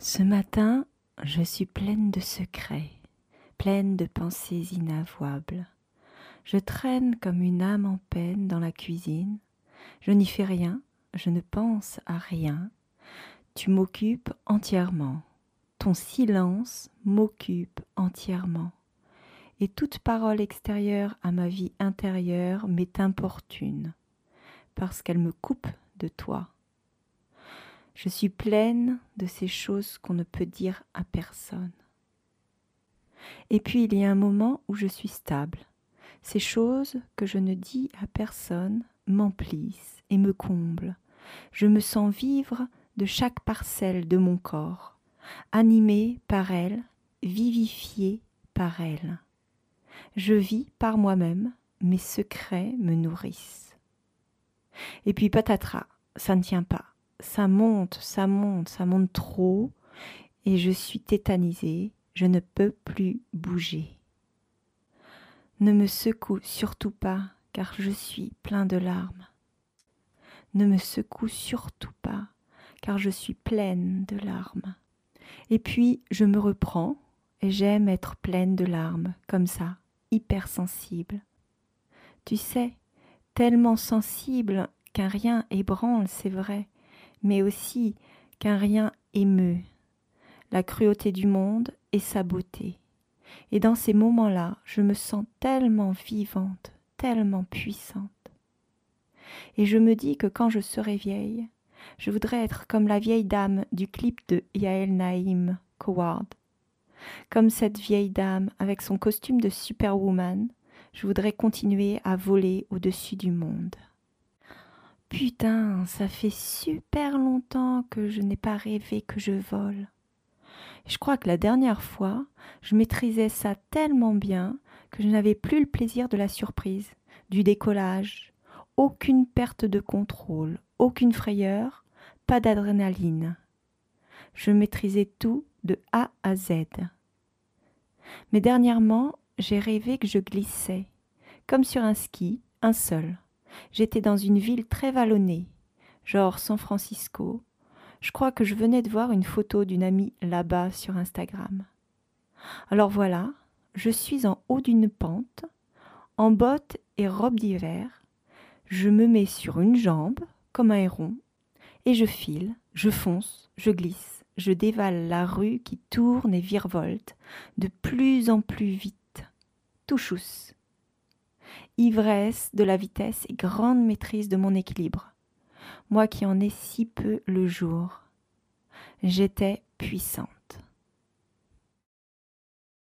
Ce matin, je suis pleine de secrets, pleine de pensées inavouables. Je traîne comme une âme en peine dans la cuisine. Je n'y fais rien, je ne pense à rien. Tu m'occupes entièrement. Ton silence m'occupe entièrement. Et toute parole extérieure à ma vie intérieure m'est importune, parce qu'elle me coupe de toi. Je suis pleine de ces choses qu'on ne peut dire à personne. Et puis il y a un moment où je suis stable. Ces choses que je ne dis à personne m'emplissent et me comblent. Je me sens vivre de chaque parcelle de mon corps, animée par elles, vivifiée par elles. Je vis par moi-même, mes secrets me nourrissent. Et puis patatras, ça ne tient pas ça monte, ça monte, ça monte trop, et je suis tétanisée, je ne peux plus bouger. Ne me secoue surtout pas, car je suis plein de larmes. Ne me secoue surtout pas, car je suis pleine de larmes. Et puis je me reprends, et j'aime être pleine de larmes, comme ça, hypersensible. Tu sais, tellement sensible qu'un rien ébranle, c'est vrai, mais aussi qu'un rien émeut, la cruauté du monde et sa beauté. Et dans ces moments-là, je me sens tellement vivante, tellement puissante. Et je me dis que quand je serai vieille, je voudrais être comme la vieille dame du clip de Yael Naïm Coward. Comme cette vieille dame avec son costume de superwoman, je voudrais continuer à voler au-dessus du monde. Putain, ça fait super longtemps que je n'ai pas rêvé que je vole. Je crois que la dernière fois, je maîtrisais ça tellement bien que je n'avais plus le plaisir de la surprise, du décollage, aucune perte de contrôle, aucune frayeur, pas d'adrénaline. Je maîtrisais tout de A à Z. Mais dernièrement, j'ai rêvé que je glissais, comme sur un ski, un seul. J'étais dans une ville très vallonnée, genre San Francisco. Je crois que je venais de voir une photo d'une amie là-bas sur Instagram. Alors voilà, je suis en haut d'une pente, en bottes et robe d'hiver. Je me mets sur une jambe, comme un héron, et je file, je fonce, je glisse, je dévale la rue qui tourne et virevolte de plus en plus vite. Touchous ivresse de la vitesse et grande maîtrise de mon équilibre, moi qui en ai si peu le jour. J'étais puissante.